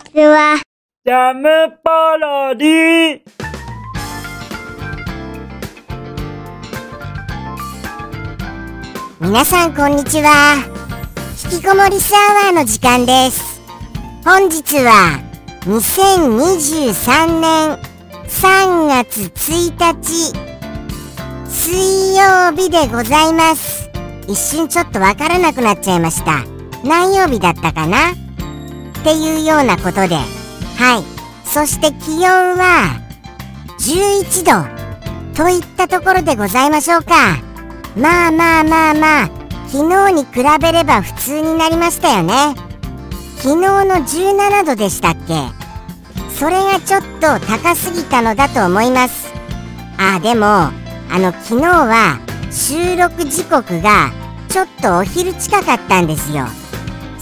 ちは。ジャムパロディ皆さんこんにちは。引きこもりスアワーの時間です。本日は2023年3月1日水曜日でございます。一瞬ちょっとわからなくなっちゃいました。何曜日だったかな？っていうようなことで。はい。そして気温は11度といったところでございましょうか。まあまあまあまあ昨日に比べれば普通になりましたよね。昨日の17度でしたっけ。それがちょっと高すぎたのだと思います。あでもあの昨日は収録時刻がちょっとお昼近かったんですよ。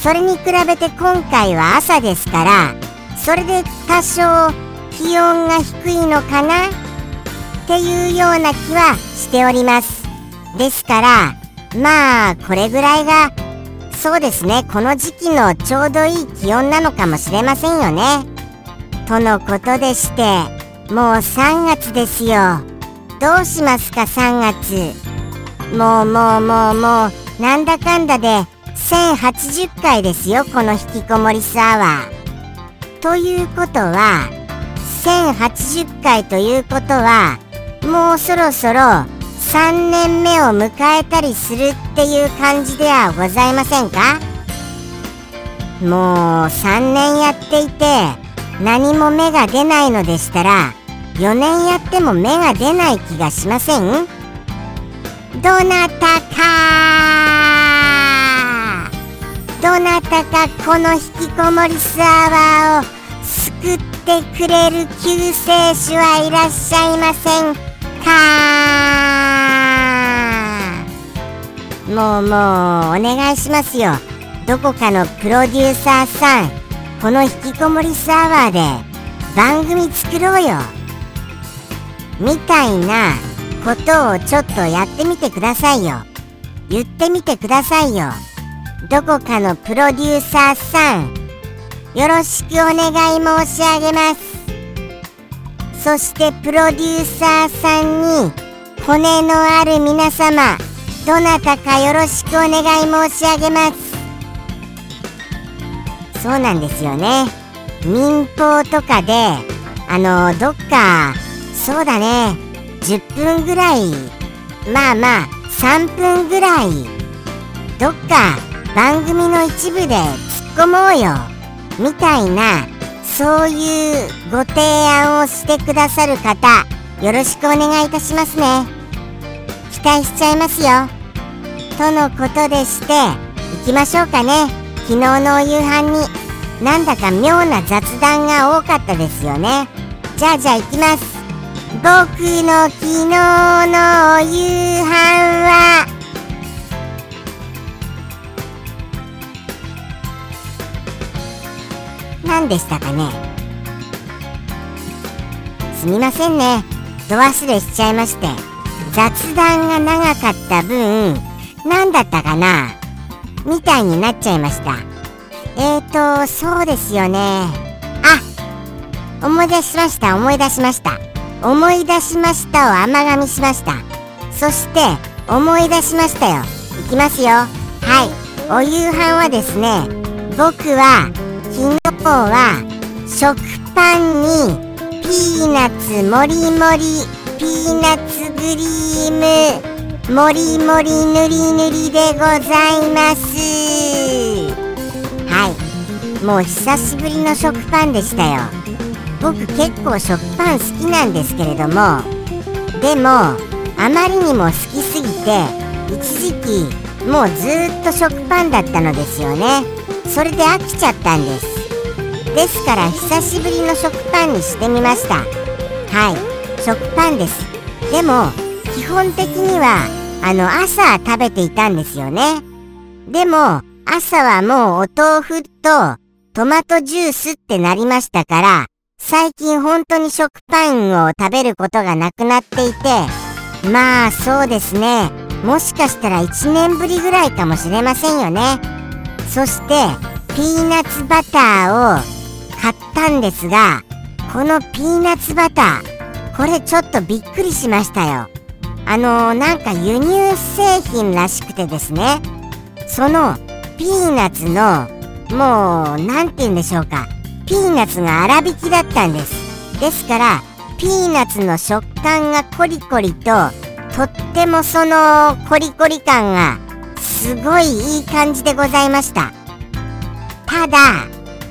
それに比べて今回は朝ですからそれで多少気温が低いのかな？っていうような気はしております。ですからまあこれぐらいがそうですね。この時期のちょうどいい気温なのかもしれませんよね。とのことでしてもう3月ですよ。どうしますか？3月。もうもうもうもうなんだかんだで1080回ですよこの引きこもりスアワー。ということは1080回ということはもうそろそろ3年目を迎えたりするっていう感じではございませんか？もう3年やっていて何も芽が出ないのでしたら4年やっても芽が出ない気がしません？どなた？かどなたかこの引きこもりスアワーを救ってくれる救世主はいらっしゃいませんか？もうもうお願いしますよ。どこかのプロデューサーさんこの引きこもりスアワーで番組作ろうよ。みたいなことをちょっとやってみてくださいよ。言ってみてくださいよ。どこかのプロデューサーさんよろしくお願い申し上げます。そしてプロデューサーさんに骨のある皆様どなたかよろしくお願い申し上げます。そうなんですよね。民放とかであのどっかそうだね。10分ぐらいまあまあ3分ぐらい。どっか番組の一部で突っ込もうよ。みたいなそういうご提案をしてくださる方よろしくお願いいたしますね。期待しちゃいますよ。とのことでして行きましょうかね。昨日のお夕飯になんだか妙な雑談が多かったですよね。じゃあじゃあ行きます。僕の昨日のお夕飯。何でしたかね？すみませんね。ど忘れしちゃいまして。雑談が長かった分何だったかな？みたいになっちゃいました。えーとそうですよね。あ思い出しました。思い出しました。思い出しましたを甘噛みしました。そして思い出しましたよ。いきますよ。はい。お夕飯はですね僕は昨日は食パンにピーナッツもりもりピーナッツクリームもりもりぬりぬりでございます。はい。もう久しぶりの食パンでしたよ。僕結構食パン好きなんですけれども。でもあまりにも好きすぎて一時期もうずっと食パンだったのですよね。それで飽きちゃったんです。ですから久しぶりの食パンにしてみました。はい食パンです。でも基本的にはあの朝食べていたんですよね。でも朝はもうお豆腐とトマトジュースってなりましたから最近本当に食パンを食べることがなくなっていてまあそうですね。もしかしたら1年ぶりぐらいかもしれませんよね。そしてピーナッツバターを買ったんですがこのピーナッツバターこれちょっとびっくりしましたよ。あのー、なんか輸入製品らしくてですねそのピーナッツのもう何て言うんでしょうかピーナッツが粗挽きだったんです。ですからピーナッツの食感がコリコリととってもそのコリコリ感がすごいいい感じでございました。ただ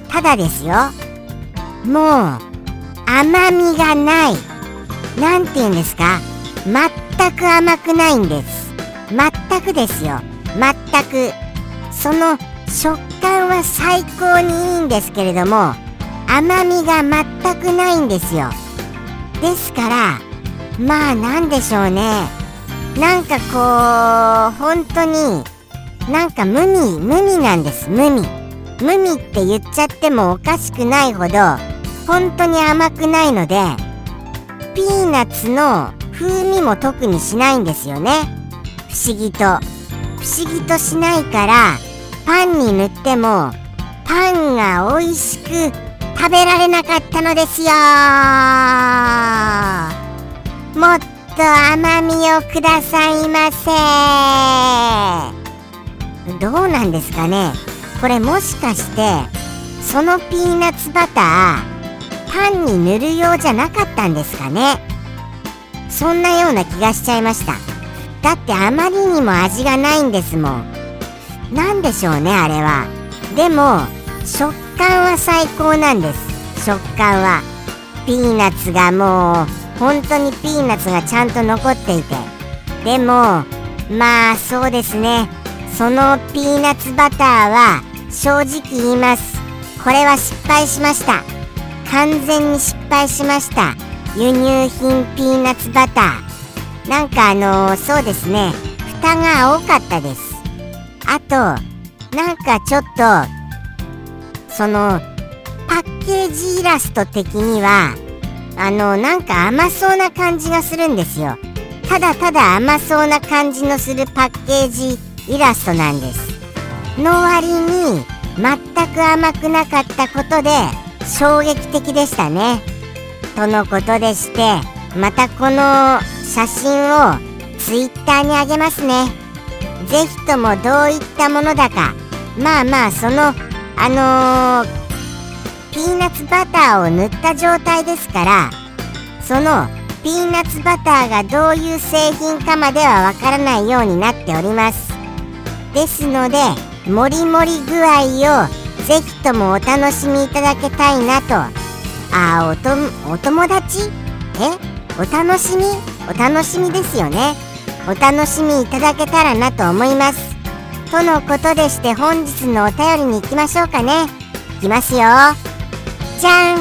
ただですよ。もう甘みがない。何て言うんですか？全く甘くないんです。全くですよ。全くその食感は最高にいいんですけれども甘みが全くないんですよ。ですからまあなんでしょうね。なんかこう本当になんか無味無味なんです。無味。無味って言っちゃってもおかしくないほど本当に甘くないのでピーナッツの風味も特にしないんですよね。不思議と。不思議としないからパンに塗ってもパンが美味しく食べられなかったのですよ。もっと甘みをくださいませ。どうなんですかね。これもしかしてそのピーナッツバターパンに塗るようじゃなかったんですかね。そんなような気がしちゃいました。だってあまりにも味がないんですもん。何でしょうねあれは。でも食感は最高なんです。食感は。ピーナッツがもう本当にピーナッツがちゃんと残っていて。でもまあそうですね。そのピーナッツバターは正直言います。これは失敗しました。完全に失敗しました。輸入品ピーナッツバター。なんかあのー、そうですね。蓋が青かったです。あとなんかちょっとそのパッケージイラスト的にはあのなんか甘そうな感じがするんですよ。ただただ甘そうな感じのするパッケージイラストなんです。の割に全く甘くなかったことで衝撃的でしたね。とのことでしてまたこの写真を Twitter にあげますね。ぜひともどういったものだかまあまあそのあのー、ピーナッツバターを塗った状態ですからそのピーナッツバターがどういう製品かまではわからないようになっております。ですのでもりもり具合をぜひともお楽しみいただきたいなと。あおとお友達？え？お楽しみ？お楽しみですよね。お楽しみいただけたらなと思います。とのことでして本日のお便りに行きましょうかね。いきますよ。じゃん。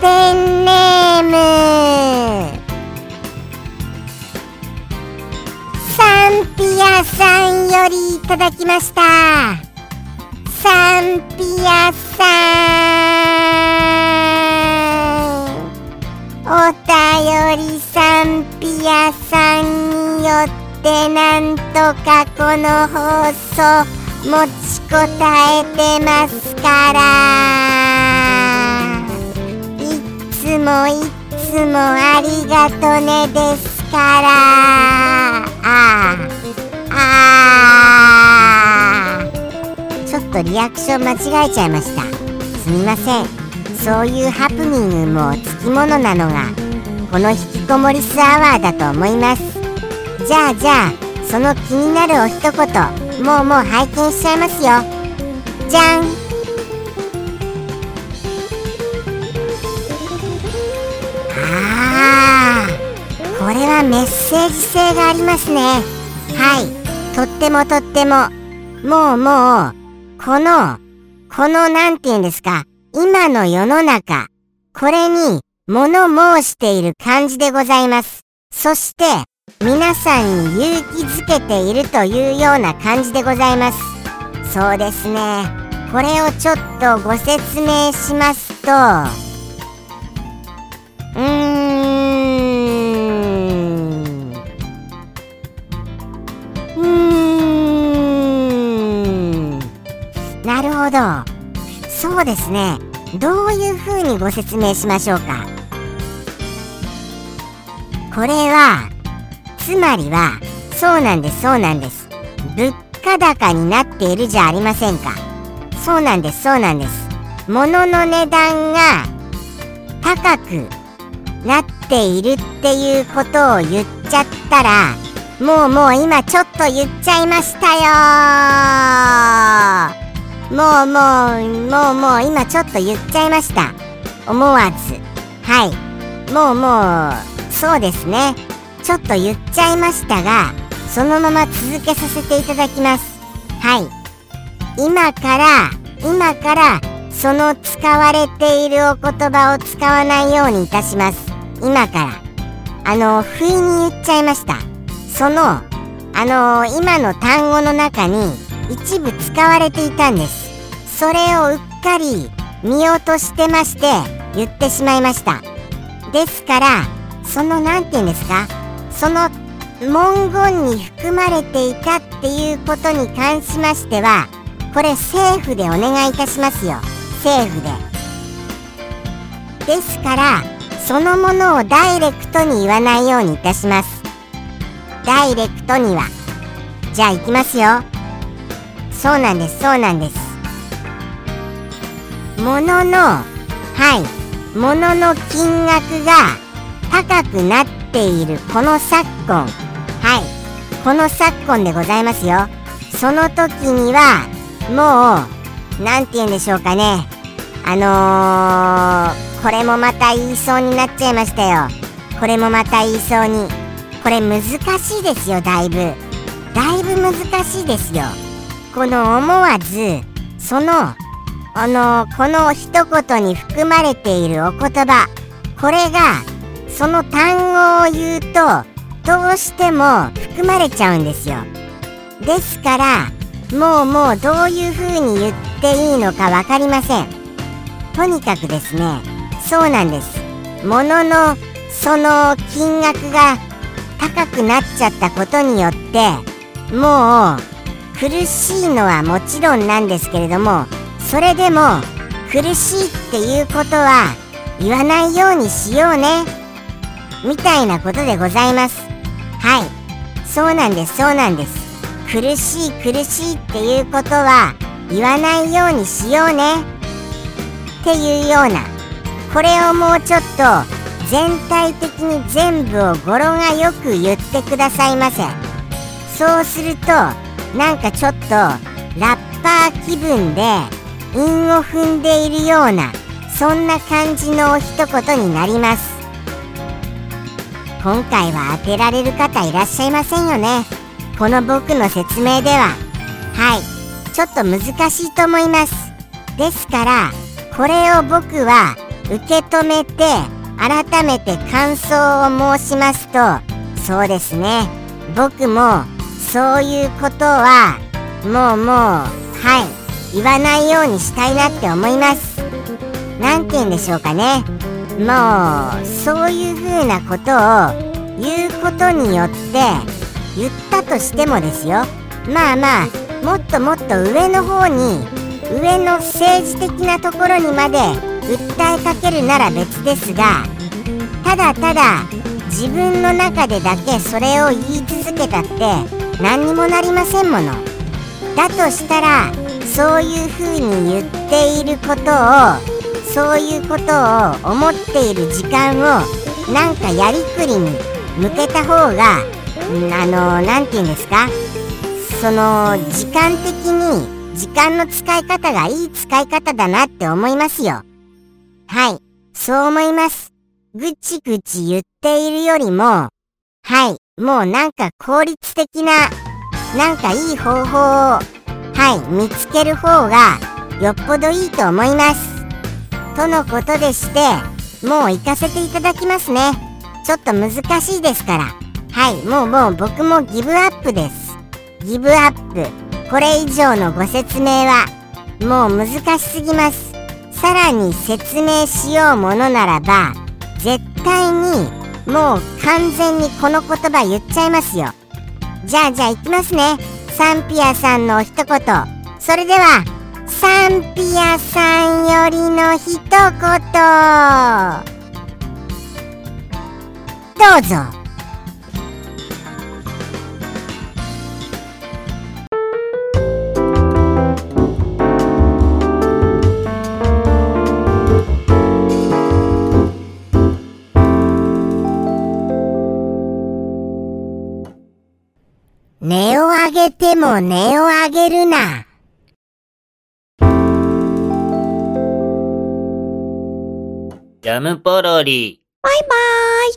ペンネーム。サンピアさんよりいただきました。サンピアさんお便りサンピアさんによってなんとかこの放送持ちこたえてますから。いつもいつもありがとねですから。ああ。とリアクション間違えちゃいました。すみません。そういうハプニングもつきものなのがこの引きこもりスアワーだと思います。じゃあじゃあその気になるお一言もうもう拝見しちゃいますよ。じゃん。あーこれはメッセージ性がありますね。はい。とってもとっても。もうもう。このこのなんて言うんですか？今の世の中これに物申している感じでございます。そして皆さんに勇気づけているというような感じでございます。そうですね。これをちょっとご説明しますとほど。そうですね。どういう風にご説明しましょうか。これはつまりはそうなんですそうなんです。物価高になっているじゃありませんか。そうなんですそうなんです。物の値段が高くなっているっていうことを言っちゃったらもうもう今ちょっと言っちゃいましたよもうもうもうもう今ちょっと言っちゃいました。思わず。はい。もうもうそうですね。ちょっと言っちゃいましたがそのまま続けさせていただきます。はい。今から今からその使われているお言葉を使わないようにいたします。今から。あの不意に言っちゃいました。そのあの今の単語の中に一部使われていたんです。それをうっかり見落としてまして言ってしまいました。ですからその何て言うんですか？その文言に含まれていたっていうことに関しましてはこれ政府でお願いいたしますよ。政府で。ですからそのものをダイレクトに言わないようにいたします。ダイレクトには。じゃあ行きますよ。そうなんですそうなんです。もののはい。ものの金額が高くなっている。この昨今。はい。この昨今でございますよ。その時にはもう何て言うんでしょうかね。あのー、これもまた言いそうになっちゃいましたよ。これもまた言いそうに。これ難しいですよだいぶ。だいぶ難しいですよ。この思わずそのあのこの一言に含まれているお言葉これがその単語を言うとどうしても含まれちゃうんですよ。ですからもうもうどういう風に言っていいのか分かりません。とにかくですねそうなんです。もののその金額が高くなっちゃったことによってもう苦しいのはもちろんなんですけれどもそれでも苦しいっていうことは言わないようにしようねみたいなことでございます。はい。そうなんですそうなんです。苦しい苦しいっていうことは言わないようにしようねっていうような。これをもうちょっと全体的に全部を語呂がよく言ってくださいませ。そうするとなんかちょっとラッパー気分で韻を踏んでいるようなそんな感じの一言になります。今回は当てられる方いらっしゃいませんよね。この僕の説明では。はい。ちょっと難しいと思います。ですからこれを僕は受け止めて改めて感想を申しますとそうですね。僕もそういうことはもうもうはい言わないようにしたいなって思います。何て言うんでしょうかね。もうそういう風なことを言うことによって言ったとしてもですよ。まあまあもっともっと上の方に上の政治的なところにまで訴えかけるなら別ですがただただ自分の中でだけそれを言い続けたって何にもなりませんもの。だとしたらそういうふうに言っていることをそういうことを思っている時間をなんかやりくりに向けた方があの何て言うんですか？その時間的に時間の使い方がいい使い方だなって思いますよ。はい。そう思います。ぐちぐち言っているよりもはい。もうなんか効率的ななんかいい方法をはい見つける方がよっぽどいいと思います。とのことでしてもう行かせていただきますね。ちょっと難しいですから。はいもうもう僕もギブアップです。ギブアップ。これ以上のご説明はもう難しすぎます。さらに説明しようものならば絶対にもう完全にこの言葉言っちゃいますよ。じゃあじゃあ行きますね。サンピアさんの一言。それではサンピアさんよりの一言。どうぞ。ても値を上げるな。ジャムポロリ。バイバーイ。